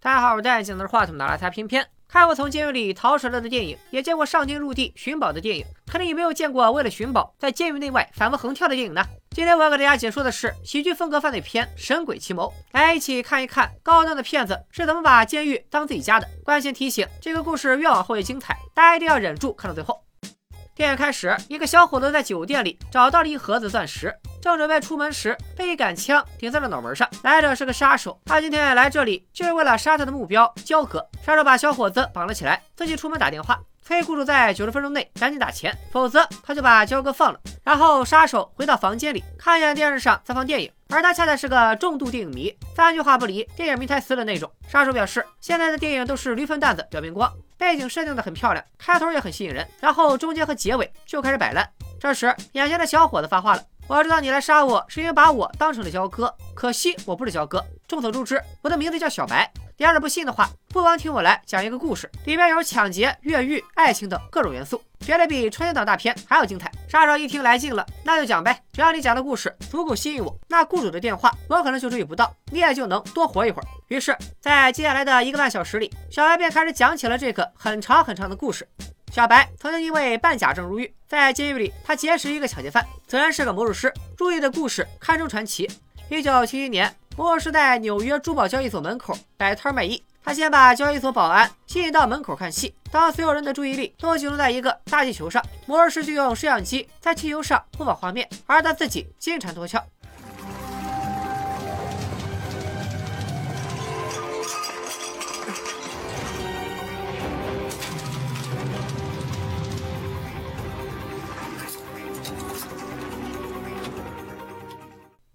大家好，我戴眼镜拿着话筒拿来擦偏偏。看过从监狱里逃出来的电影，也见过上天入地寻宝。的电影，肯定也没有见过为了寻宝。在监狱内外反复横跳的电影呢。今天我要给大家解说的是喜剧风格犯罪片《神鬼奇谋》，来一起看一看高端的骗子是怎么把监狱当自己家的。关键提醒：这个故事越往后越精彩，大家一定要忍住看到最后。电影开始，一个小伙子在酒店里找到了一盒子钻石，正准备出门时，被一杆枪顶在了脑门上。来者是个杀手，他今天来这里就是为了杀他的目标焦哥。杀手把小伙子绑了起来，自己出门打电话，催雇主在九十分钟内赶紧打钱，否则他就把焦哥放了。然后杀手回到房间里，看见电视上在放电影，而他恰恰是个重度电影迷，三句话不离电影迷台词的那种。杀手表示，现在的电影都是驴粪蛋子表面光。背景设定的很漂亮，开头也很吸引人，然后中间和结尾就开始摆烂。这时，眼前的小伙子发话了：“我知道你来杀我是因为把我当成了焦哥，可惜我不是焦哥。众所周知，我的名字叫小白。要是，不信的话，不妨听我来讲一个故事，里面有抢劫、越狱、爱情等各种元素。”绝对比春节档大片还要精彩。杀手一听来劲了，那就讲呗，只要你讲的故事足够吸引我，那雇主的电话我可能就注意不到，你也就能多活一会儿。于是，在接下来的一个半小时里，小白便开始讲起了这个很长很长的故事。小白曾经因为办假证入狱，在监狱里，他结识一个抢劫犯，此人是个魔术师，入狱的故事堪称传奇。一九七一年，摩尔是在纽约珠宝交易所门口摆摊卖艺。他先把交易所保安吸引到门口看戏，当所有人的注意力都集中在一个大气球上，摩尔师就用摄像机在气球上播放画面，而他自己金蝉脱壳。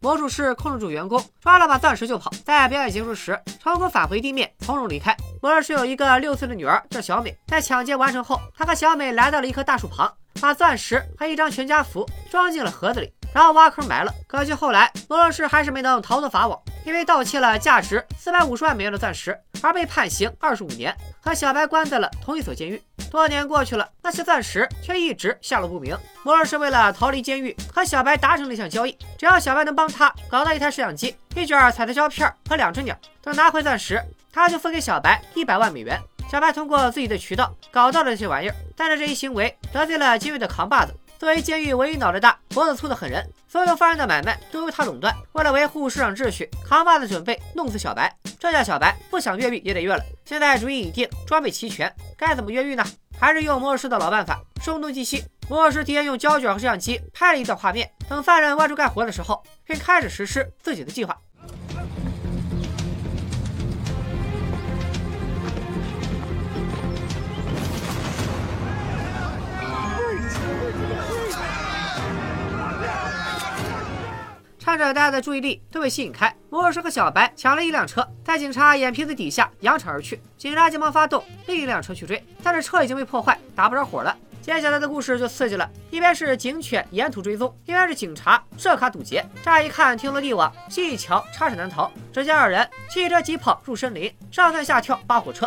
魔术师控制住员工，抓了把钻石就跑。在表演结束时，成功返回地面，从容离开。魔术师有一个六岁的女儿，叫小美。在抢劫完成后，他和小美来到了一棵大树旁，把钻石和一张全家福装进了盒子里，然后挖坑埋了。可惜后来魔术师还是没能逃脱法网，因为盗窃了价值四百五十万美元的钻石而被判刑二十五年，和小白关在了同一所监狱。多年过去了，那些钻石却一直下落不明。摩尔是为了逃离监狱，和小白达成了一项交易：只要小白能帮他搞到一台摄像机、一卷彩色胶片和两只鸟，等拿回钻石，他就分给小白一百万美元。小白通过自己的渠道搞到了这些玩意儿，但是这一行为得罪了监狱的扛把子。作为监狱唯一脑袋大、脖子粗的狠人，所有犯人的买卖都由他垄断。为了维护市场秩序，扛把子准备弄死小白。这下小白不想越狱也得越了。现在主意已定，装备齐全，该怎么越狱呢？还是用魔术师的老办法，声东击西。魔术师提前用胶卷和摄像机拍了一段画面，等犯人外出干活的时候，便开始实施自己的计划。看着大家的注意力都被吸引开，魔术师和小白抢了一辆车，在警察眼皮子底下扬长而去。警察急忙发动另一辆车去追，但是车已经被破坏，打不着火了。接下来的故事就刺激了，一边是警犬沿途追踪，一边是警察设卡堵截。乍一看天罗地网，细一瞧插翅难逃。只见二人汽车疾跑入森林，上蹿下跳扒火车。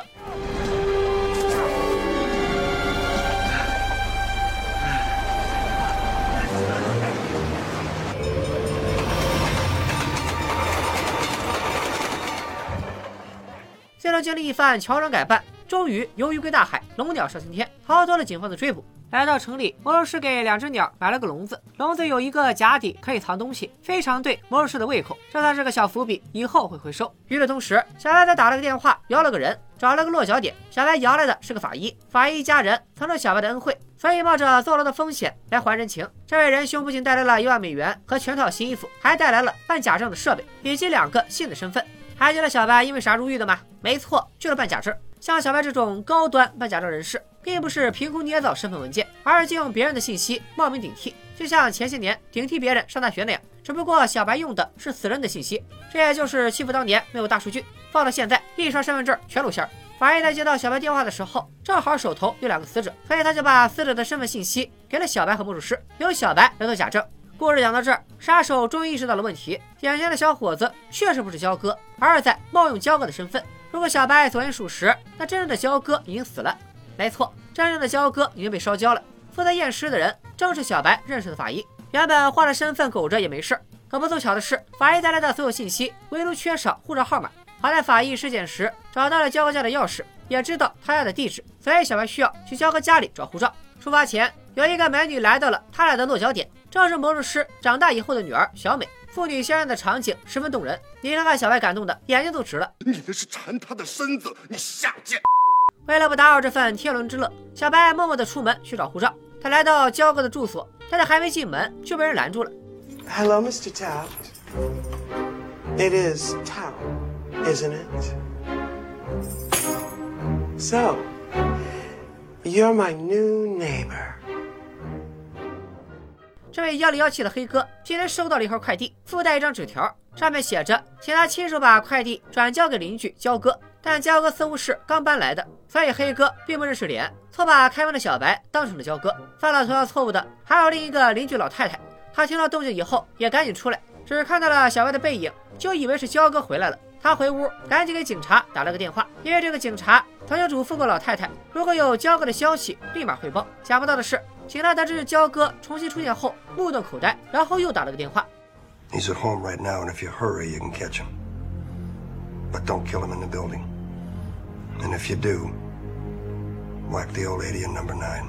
经历一番乔装改扮，终于鱿鱼归大海，龙鸟上青天，逃脱了警方的追捕。来到城里，魔术师给两只鸟买了个笼子，笼子有一个假底，可以藏东西，非常对魔术师的胃口。这算是个小伏笔，以后会回收。与此同时，小白在打了个电话，摇了个人，找了个落脚点。小白摇来的是个法医，法医一家人曾受小白的恩惠，所以冒着坐牢的风险来还人情。这位仁兄不仅带来了一万美元和全套新衣服，还带来了办假证的设备以及两个新的身份。还记得小白因为啥入狱的吗？没错，就是办假证。像小白这种高端办假证人士，并不是凭空捏造身份文件，而是借用别人的信息冒名顶替，就像前些年顶替别人上大学那样。只不过小白用的是死人的信息，这也就是欺负当年没有大数据，放到现在一刷身份证全露馅儿。法医在接到小白电话的时候，正好手头有两个死者，所以他就把死者的身份信息给了小白和魔术师，由小白来做假证。故事讲到这儿，杀手终于意识到了问题：眼前的小伙子确实不是焦哥，而是在冒用焦哥的身份。如果小白所言属实，那真正的焦哥已经死了。没错，真正的焦哥已经被烧焦了。负责验尸的人正是小白认识的法医。原本换了身份苟着也没事，可不凑巧的是，法医带来的所有信息唯独缺少护照号码。好在法医尸检时找到了焦哥家的钥匙，也知道他家的地址，所以小白需要去焦哥家里找护照。出发前，有一个美女来到了他俩的落脚点，正是魔术师长大以后的女儿小美。父女相爱的场景十分动人，你看看小白感动的眼睛都直了。你那是馋他的身子，你下贱！为了不打扰这份天伦之乐，小白默默的出门去找护照。他来到焦哥的住所，但是还没进门就被人拦住了。Hello, Mr. Taft. It is Tao, isn't it? So, you're my new neighbor. 这位妖里妖气的黑哥今天收到了一盒快递，附带一张纸条，上面写着，请他亲手把快递转交给邻居焦哥。但焦哥似乎是刚搬来的，所以黑哥并不认识脸，错把开门的小白当成了焦哥。犯了同样错误的还有另一个邻居老太太，她听到动静以后也赶紧出来，只看到了小白的背影，就以为是焦哥回来了。她回屋赶紧给警察打了个电话，因为这个警察曾经嘱咐过老太太，如果有焦哥的消息立马汇报。想不到的是，警察得知焦哥重新出现后目瞪口呆，然后又打了个电话。He's at home right now, and if you hurry, you can catch him. But don't kill him in the building. And if you do, whack the old lady in number nine.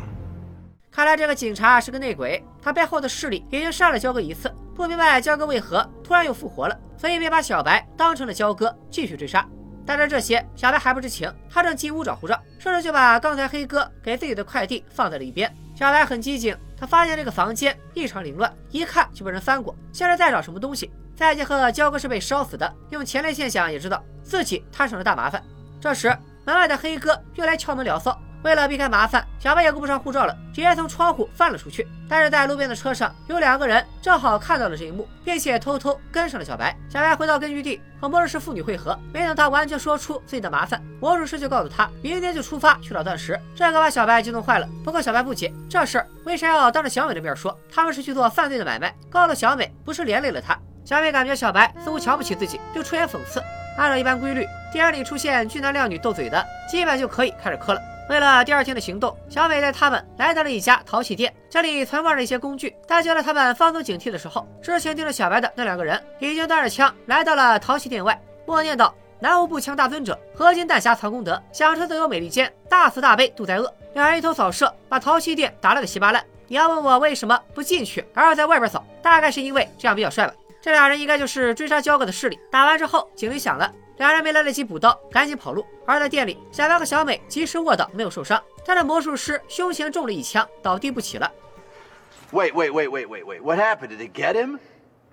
看来这个警察是个内鬼，他背后的势力已经杀了焦哥一次，不明白焦哥为何突然又复活了，所以便把小白当成了焦哥，继续追杀。但是这些小白还不知情，他正进屋找护照，顺手就把刚才黑哥给自己的快递放在了一边。小白很机警，他发现这个房间异常凌乱，一看就被人翻过，像是在找什么东西。再结合焦哥是被烧死的，用前列腺想也知道自己摊上了大麻烦。这时。门外的黑哥又来敲门聊骚，为了避开麻烦，小白也顾不上护照了，直接从窗户翻了出去。但是在路边的车上有两个人正好看到了这一幕，并且偷偷跟上了小白。小白回到根据地和魔术师妇女会合，没等他完全说出自己的麻烦，魔术师就告诉他明天就出发去找钻石。这可把小白激动坏了。不过小白不解，这事儿为啥要当着小美的面说？他们是去做犯罪的买卖，告了小美不是连累了他？小美感觉小白似乎瞧不起自己，就出言讽刺。按照一般规律，电影里出现俊男靓女斗嘴的，基本就可以开始磕了。为了第二天的行动，小美带他们来到了一家陶器店，这里存放着一些工具。但就在他们放松警惕的时候，之前盯着小白的那两个人已经带着枪来到了陶器店外，默念道：“南无步枪大尊者，合金弹匣藏功德，享受自由美利坚，大慈大悲度灾厄。”两人一头扫射，把陶器店打了个稀巴烂。你要问我为什么不进去，而要在外边扫，大概是因为这样比较帅吧。这俩人应该就是追杀焦哥的势力。打完之后，警铃响了，两人没来得及补刀，赶紧跑路。而在店里，小白和小美及时卧倒，没有受伤。但是魔术师胸前中了一枪，倒地不起了。Wait, wait, wait, wait, wait, wait. What happened? Did they get him?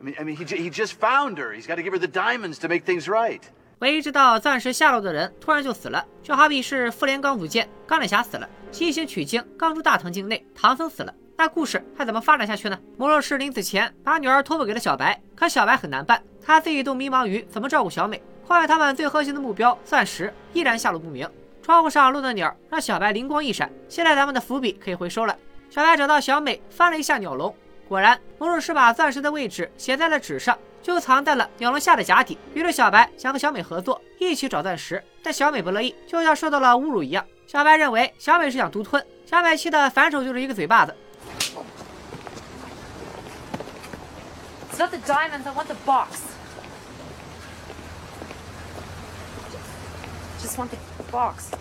I mean, I mean, he he just found her. He's got to give her the diamonds to make things right. 唯一知道钻石下落的人突然就死了，就好比是复联刚组建，钢铁侠死了，西行取经刚出大唐境内，唐僧死了。那故事还怎么发展下去呢？魔术师临死前把女儿托付给了小白，可小白很难办，他自己都迷茫于怎么照顾小美。况且他们最核心的目标钻石依然下落不明。窗户上落的鸟让小白灵光一闪，现在咱们的伏笔可以回收了。小白找到小美，翻了一下鸟笼，果然魔术师把钻石的位置写在了纸上，就藏在了鸟笼下的甲底。于是小白想和小美合作，一起找钻石，但小美不乐意，就像受到了侮辱一样。小白认为小美是想独吞，小美气得反手就是一个嘴巴子。Not the diamonds, I want the box. Just want the box.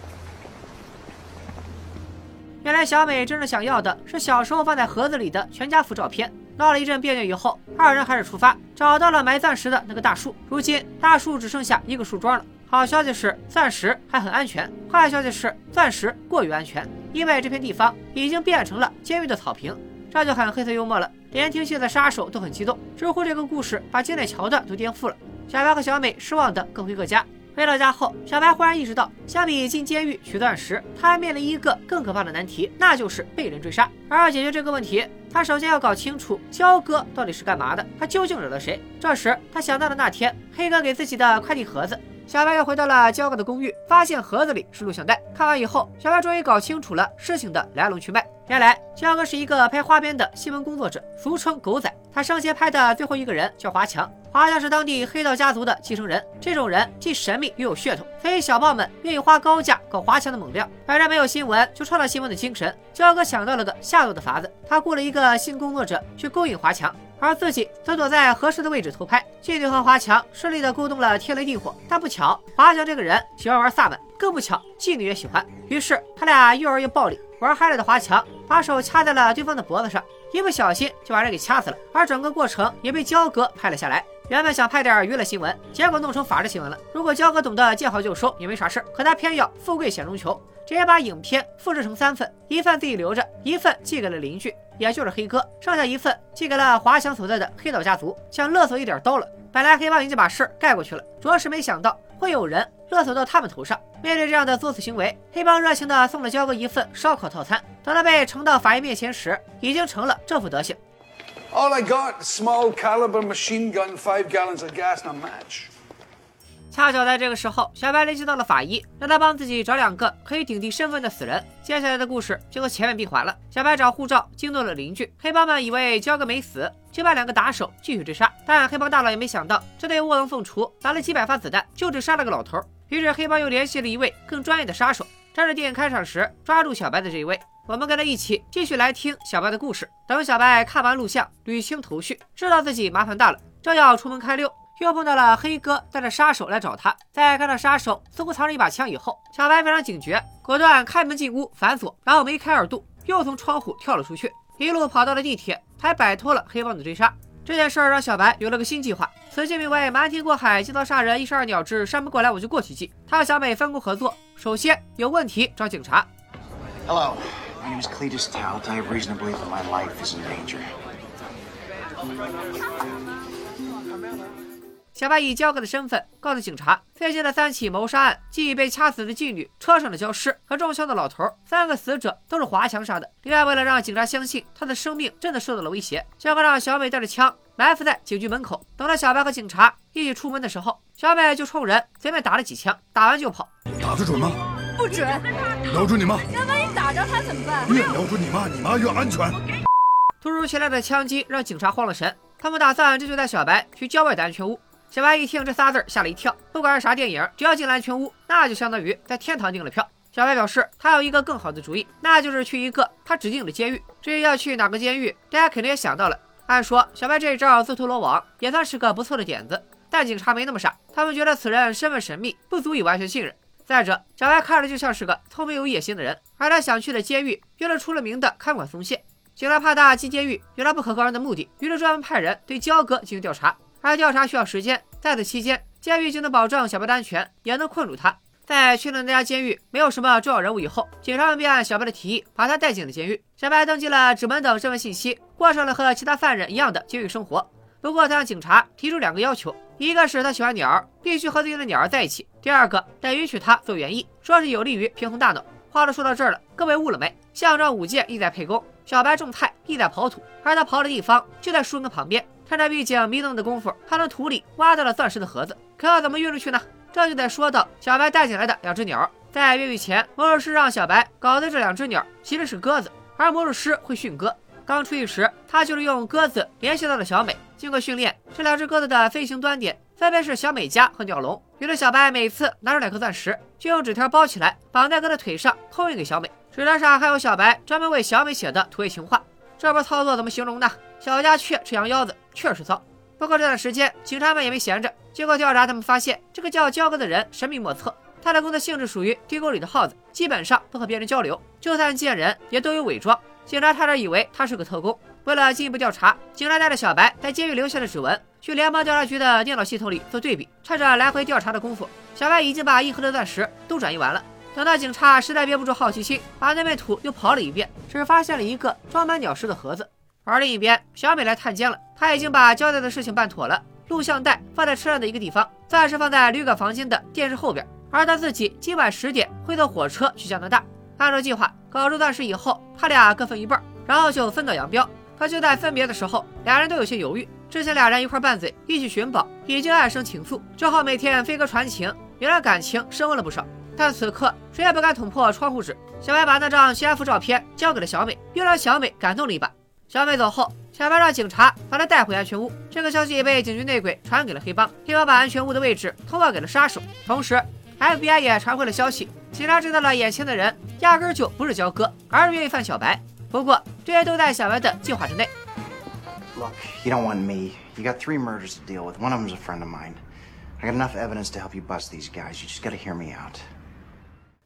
原来小美真正想要的是小时候放在盒子里的全家福照片。闹了一阵别扭以后，二人还是出发，找到了埋钻石的那个大树。如今大树只剩下一个树桩了。好消息是钻石还很安全，坏消息是钻石过于安全，因为这片地方已经变成了监狱的草坪。这就很黑色幽默了。连听戏的杀手都很激动，知乎这个故事把经典桥段都颠覆了。小白和小美失望的各回各家。回到家后，小白忽然意识到，相比进监狱取钻石，他还面临一个更可怕的难题，那就是被人追杀。而要解决这个问题，他首先要搞清楚焦哥到底是干嘛的，他究竟惹了谁。这时，他想到了那天黑哥给自己的快递盒子。小白又回到了焦哥的公寓，发现盒子里是录像带。看完以后，小白终于搞清楚了事情的来龙去脉。原来，焦哥是一个拍花边的新闻工作者，俗称狗仔。他生前拍的最后一个人叫华强，华强是当地黑道家族的继承人。这种人既神秘又有血统，所以小报们愿意花高价搞华强的猛料。反正没有新闻，就创造新闻的精神。焦哥想到了个下毒的法子，他雇了一个新工作者去勾引华强。而自己则躲在合适的位置偷拍。妓女和华强顺利的勾动了天雷地火，但不巧，华强这个人喜欢玩萨满，更不巧，妓女也喜欢。于是他俩又玩又暴力，玩嗨了的华强把手掐在了对方的脖子上，一不小心就把人给掐死了。而整个过程也被焦哥拍了下来。原本想拍点娱乐新闻，结果弄成法制新闻了。如果焦哥懂得见好就收，也没啥事可他偏要富贵险中求，直接把影片复制成三份，一份自己留着，一份寄给了邻居，也就是黑哥，剩下一份寄给了华强所在的黑岛家族，想勒索一点刀了。本来黑帮已经把事儿盖过去了，着实没想到会有人勒索到他们头上。面对这样的作死行为，黑帮热情地送了焦哥一份烧烤套餐。等他被呈到法医面前时，已经成了这副德行。All I got, small caliber machine gun, five gallons of gas and a match. 恰巧在这个时候，小白联系到了法医，让他帮自己找两个可以顶替身份的死人。接下来的故事就和前面闭环了。小白找护照惊动了邻居，黑帮们以为焦哥没死，就把两个打手继续追杀。但黑帮大佬也没想到，这对卧龙凤雏打了几百发子弹，就只杀了个老头。于是黑帮又联系了一位更专业的杀手，趁着电影开场时抓住小白的这一位。我们跟他一起继续来听小白的故事。等小白看完录像，捋清头绪，知道自己麻烦大了，正要出门开溜，又碰到了黑哥带着杀手来找他。在看到杀手似乎藏着一把枪以后，小白非常警觉，果断开门进屋反锁，然后梅开二度，又从窗户跳了出去，一路跑到了地铁，还摆脱了黑帮的追杀。这件事儿让小白有了个新计划，此计名为“瞒天过海，借刀杀人，一石二鸟之山不过来我就过去计”。他和小美分工合作，首先有问题找警察。Hello. My name is Cletus Tout. I have reason to believe that my life is in danger. 小白以焦哥的身份告诉警察，最近的三起谋杀案，即被掐死的妓女、车上的僵尸和中枪的老头，三个死者都是华强杀的。另外，为了让警察相信他的生命真的受到了威胁，焦哥让小美带着枪埋伏在警局门口。等到小白和警察一起出门的时候，小美就冲人随便打了几枪，打完就跑。打得准吗？不准。瞄准你妈！那万一打着他怎么办？越瞄准你妈，你妈越安全。突如其来的枪击让警察慌了神，他们打算这就带小白去郊外的安全屋。小白一听这仨字，吓了一跳。不管是啥电影，只要进了安全屋，那就相当于在天堂订了票。小白表示，他有一个更好的主意，那就是去一个他指定的监狱。至于要去哪个监狱，大家肯定也想到了。按说，小白这一招自投罗网，也算是个不错的点子。但警察没那么傻，他们觉得此人身份神秘，不足以完全信任。再者，小白看着就像是个聪明有野心的人，而他想去的监狱又是出了名的看管松懈。警察怕他进监狱有了不可告人的目的，于是专门派人对焦哥进行调查。而调查需要时间，在此期间，监狱就能保证小白的安全，也能困住他。在确认那家监狱没有什么重要人物以后，警察们便按小白的提议把他带进了监狱。小白登记了指纹等身份信息，过上了和其他犯人一样的监狱生活。不过，他向警察提出两个要求：一个是他喜欢鸟儿，必须和自己的鸟儿在一起；第二个，得允许他做园艺，说是有利于平衡大脑。话都说到这儿了，各位悟了没？项庄舞剑，意在沛公；小白种菜，意在刨土。而他刨的地方就在树根旁边。趁着狱警迷瞪的功夫，他从土里挖到了钻石的盒子。可要怎么运出去呢？这就得说到小白带进来的两只鸟。在越狱前，魔术师让小白搞的这两只鸟其实是鸽子，而魔术师会训鸽。刚出狱时，他就是用鸽子联系到了小美。经过训练，这两只鸽子的飞行端点分别是小美家和鸟笼。于是小白每次拿出两颗钻石，就用纸条包起来，绑在鸽的腿上，托运给小美。纸条上还有小白专门为小美写的土味情话。这波操作怎么形容呢？小家雀吃羊腰子，确实骚。不过这段时间，警察们也没闲着。经过调查，他们发现这个叫焦哥的人神秘莫测，他的工作性质属于地沟里的耗子，基本上不和别人交流，就算见人也都有伪装。警察差点以为他是个特工。为了进一步调查，警察带着小白在监狱留下的指纹去联邦调查局的电脑系统里做对比。趁着来回调查的功夫，小白已经把一盒的钻石都转移完了。等到警察实在憋不住好奇心，把那片土又刨了一遍，只发现了一个装满鸟食的盒子。而另一边，小美来探监了，她已经把交代的事情办妥了，录像带放在车上的一个地方，暂时放在旅馆房间的电视后边。而他自己今晚十点会坐火车去加拿大。按照计划，搞出钻石以后，他俩各分一半，然后就分道扬镳。可就在分别的时候，俩人都有些犹豫。之前俩人一块拌嘴，一起寻宝，已经暗生情愫，只好每天飞鸽传情，也让感情升温了不少。但此刻谁也不敢捅破窗户纸。小白把那张全幅照片交给了小美，又让小美感动了一把。小美走后，小白让警察把她带回安全屋。这个消息被警局内鬼传给了黑帮，黑帮把安全屋的位置通报给了杀手。同时，FBI 也传回了消息，警察知道了眼前的人压根就不是焦哥，而是越狱犯小白。不过这些都在小白的计划之内。Look, you don't want me. You got three murders to deal with. One of them's a friend of mine. I got enough evidence to help you bust these guys. You just gotta hear me out.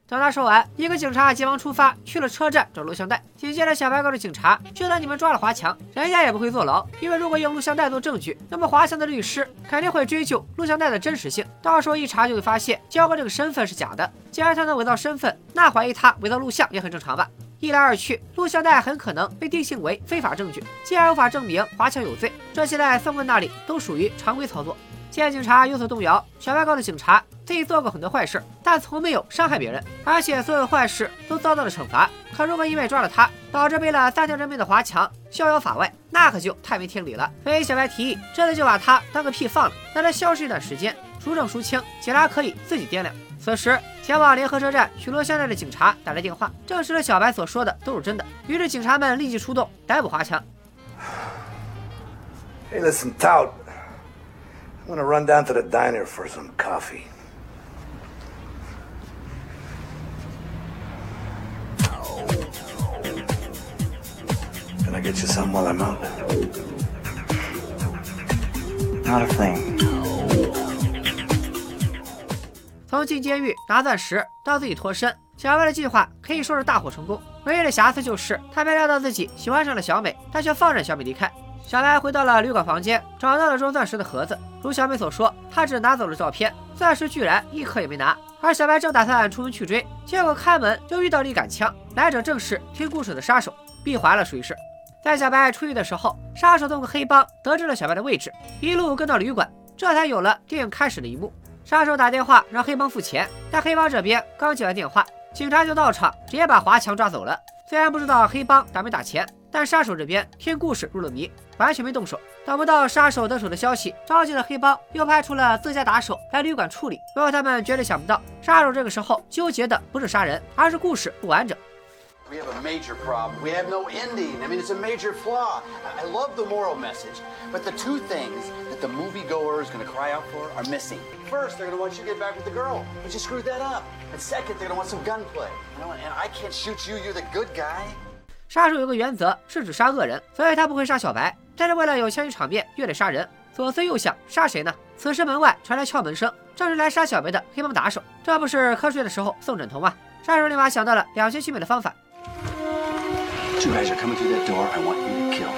等他说完，一个警察急忙出发去了车站找录像带。紧接着，小白告诉警察，就算你们抓了华强，人家也不会坐牢，因为如果用录像带做证据，那么华强的律师肯定会追究录像带的真实性，到时候一查就会发现焦哥这个身份是假的。既然他能伪造身份，那怀疑他伪造录像也很正常吧？一来二去，录像带很可能被定性为非法证据，既然无法证明华强有罪，这些在宋棍那里都属于常规操作。见警察有所动摇，小白告诉警察自己做过很多坏事，但从没有伤害别人，而且所有坏事都遭到了惩罚。可如果因为抓了他，导致背了三条人命的华强逍遥法外，那可就太没天理了。所以小白提议，这次就把他当个屁放了，让他消失一段时间，孰正孰轻，警察可以自己掂量。此时，前往联合车站取录像带的警察打来电话，证实了小白所说的都是真的。于是，警察们立即出动逮捕华强。Listen, Tout. I'm gonna run down to the diner for some coffee. Can I get you some while I'm out? Not a thing. 从进监狱拿钻石到自己脱身，小白的计划可以说是大获成功。唯一的瑕疵就是他没料到自己喜欢上了小美，他却放任小美离开。小白回到了旅馆房间，找到了装钻石的盒子。如小美所说，他只拿走了照片，钻石居然一颗也没拿。而小白正打算出门去追，结果开门就遇到了一杆枪，来者正是听故事的杀手，闭环了，属于是。在小白出狱的时候，杀手通过黑帮得知了小白的位置，一路跟到旅馆，这才有了电影开始的一幕。杀手打电话让黑帮付钱，但黑帮这边刚接完电话，警察就到场，直接把华强抓走了。虽然不知道黑帮打没打钱，但杀手这边听故事入了迷，完全没动手。等不到杀手得手的消息，着急的黑帮又派出了自家打手来旅馆处理。不过他们绝对想不到，杀手这个时候纠结的不是杀人，而是故事不完整。We have a major problem. We have no ending. I mean, it's a major flaw. I love the moral message, but the two things that the moviegoer is going to cry out for are missing. First, they're going to want you to get back with the girl, but you screwed that up. And second, they're going to want some gunplay. You know, and I can't shoot you. You're the good guy. 杀手有个原则是只杀恶人，所以他不会杀小白。但是为了有枪击场面，又得杀人。左思右想，杀谁呢？此时门外传来敲门声，正是来杀小白的黑帮打手。这不是瞌睡的时候送枕头吗？杀手立马想到了两全其美的方法。Two guys are coming through that door. I want you to kill.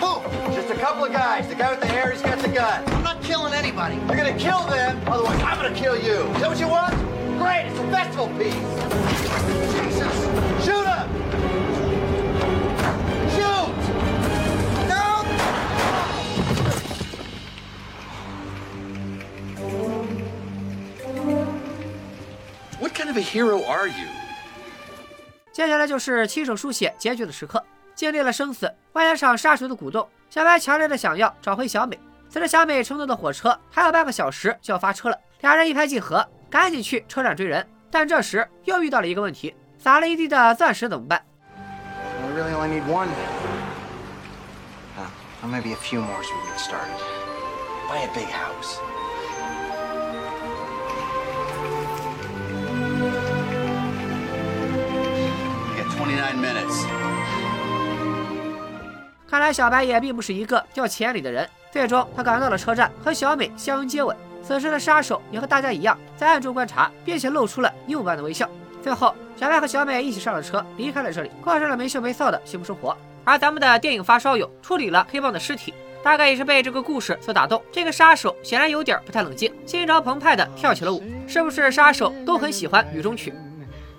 Who? Just a couple of guys. The guy with the hair, he's got the gun. I'm not killing anybody. You're gonna kill them, otherwise I'm gonna kill you. Is that what you want? Great, it's a festival piece. Jesus. Shoot him! Kind of a hero are you? 接下来就是亲手书写结局的时刻。经历了生死，外加上杀手的鼓动，小白强烈的想要找回小美。此时小美乘坐的火车还有半个小时就要发车了，俩人一拍即合，赶紧去车站追人。但这时又遇到了一个问题，撒了一地的钻石怎么办？We 29 minutes. 看来小白也并不是一个掉钱里的人。最终，他赶到了车站，和小美相拥接吻。此时的杀手也和大家一样，在暗中观察，并且露出了幽默般的微笑。最后，小白和小美一起上了车，离开了这里，过上了没羞没臊的幸福生活。而咱们的电影发烧友处理了黑帮的尸体，大概也是被这个故事所打动。这个杀手显然有点不太冷静，心潮澎湃的跳起了舞。是不是杀手都很喜欢雨中曲？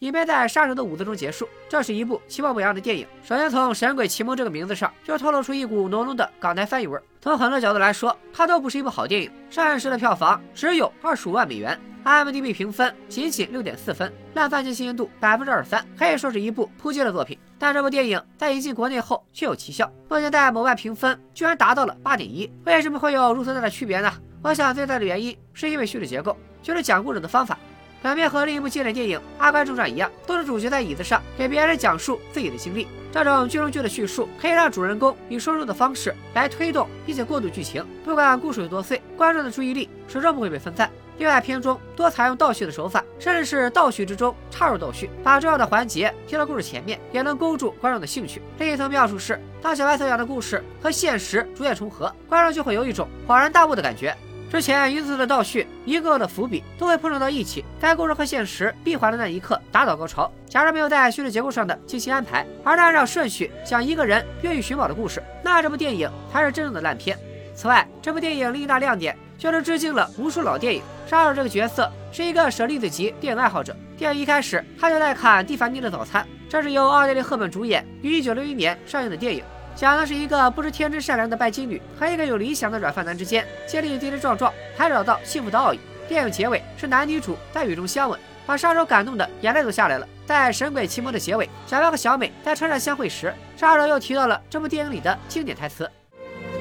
影片在杀手的舞姿中结束。这是一部其貌不扬的电影。首先从《神鬼奇梦》这个名字上就透露出一股浓浓的港台翻译味。从很多角度来说，它都不是一部好电影。上映时的票房只有二十五万美元，IMDB 评分仅仅六点四分，烂番茄新鲜度百分之二十三，可以说是一部扑街的作品。但这部电影在引进国内后却有奇效，目前在某外评分居然达到了八点一。为什么会有如此大的区别呢？我想最大的原因是因为叙事结构，就是讲故事的方法。本片和另一部经典电影《阿甘正传》一样，都是主角在椅子上给别人讲述自己的经历。这种剧中剧的叙述可以让主人公以说书的方式来推动并且过渡剧情，不管故事有多碎，观众的注意力始终不会被分散。另外，片中多采用倒叙的手法，甚至是倒叙之中插入倒叙，把重要的环节提到故事前面，也能勾住观众的兴趣。另一层妙处是，当小白所讲的故事和现实逐渐重合，观众就会有一种恍然大悟的感觉。之前一次次的倒叙，一个个的伏笔都会碰撞到一起，在故事和现实闭环的那一刻打倒高潮。假如没有在叙事结构上的精心安排，而是按照顺序讲一个人越狱寻宝的故事，那这部电影才是真正的烂片。此外，这部电影另一大亮点就是致敬了无数老电影。杀手这个角色是一个舍利子级电影爱好者。电影一开始，他就在看《蒂凡尼的早餐》，这是由奥黛丽·赫本主演于1961年上映的电影。讲的是一个不知天真善良的拜金女和一个有理想的软饭男之间建立跌跌撞撞才找到幸福的奥义。电影结尾是男女主在雨中相吻，把杀手感动的眼泪都下来了。在《神鬼奇谋》的结尾，小白和小美在车站相会时，杀手又提到了这部电影里的经典台词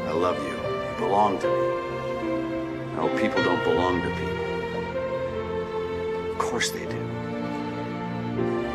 ：“I love you, you belong to me. No people don't belong to people. Of course they do.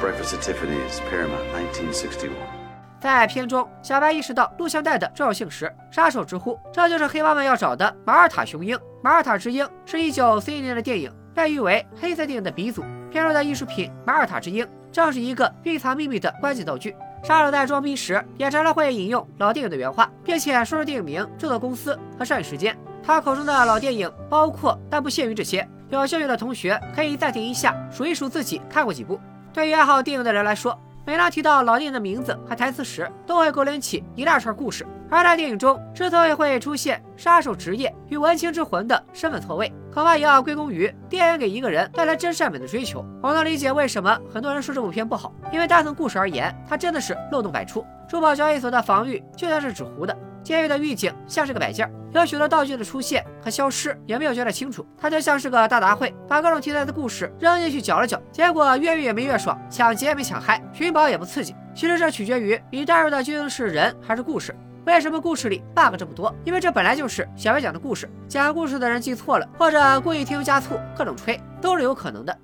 Breakfast at Tiffany's, Paramount, 1961.” 在片中，小白意识到录像带的重要性时，杀手直呼：“这就是黑帮们要找的马耳塔雄鹰。”马耳塔之鹰是一九四一年的电影，被誉为黑色电影的鼻祖。片中的艺术品马耳塔之鹰正是一个蕴藏秘密的关键道具。杀手在装逼时也常常会引用老电影的原话，并且说出电影名、制作公司和上映时间。他口中的老电影包括但不限于这些。有兴趣的同学可以暂停一下，数一数自己看过几部。对于爱好电影的人来说，每当提到老电影的名字和台词时，都会勾连起一大串故事。而在电影中之所以会出现杀手职业与文青之魂的身份错位，恐怕也要归功于电影给一个人带来真善美的追求。我能理解为什么很多人说这部片不好，因为单从故事而言，它真的是漏洞百出。珠宝交易所的防御就像是纸糊的。监狱的狱警像是个摆件，有许多道具的出现和消失也没有交代清楚。他就像是个大杂烩，把各种题材的故事扔进去搅了搅，结果越狱也没越爽，抢劫也没抢嗨，寻宝也不刺激。其实这取决于你带入的究竟是人还是故事。为什么故事里 bug 这么多？因为这本来就是小白讲的故事，讲故事的人记错了，或者故意添油加醋，各种吹都是有可能的。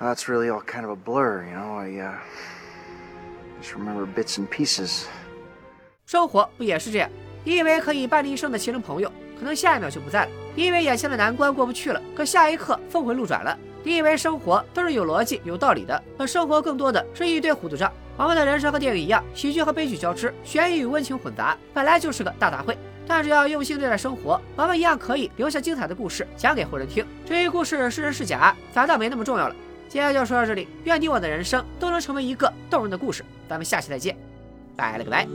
That's really all kind of a blur, you know. I just remember bits and pieces. 生活不也是这样？你以为可以伴你一生的亲人朋友，可能下一秒就不在了；你以为眼前的难关过不去了，可下一刻峰回路转了；你以为生活都是有逻辑、有道理的，可生活更多的是一堆糊涂账。我们的人生和电影一样，喜剧和悲剧交织，悬疑与温情混杂，本来就是个大杂烩。但只要用心对待生活，我们一样可以留下精彩的故事讲给后人听。至于故事是真是假，反倒没那么重要了。今天就说到这里，愿你我的人生都能成为一个动人的故事。咱们下期再见，拜了个拜。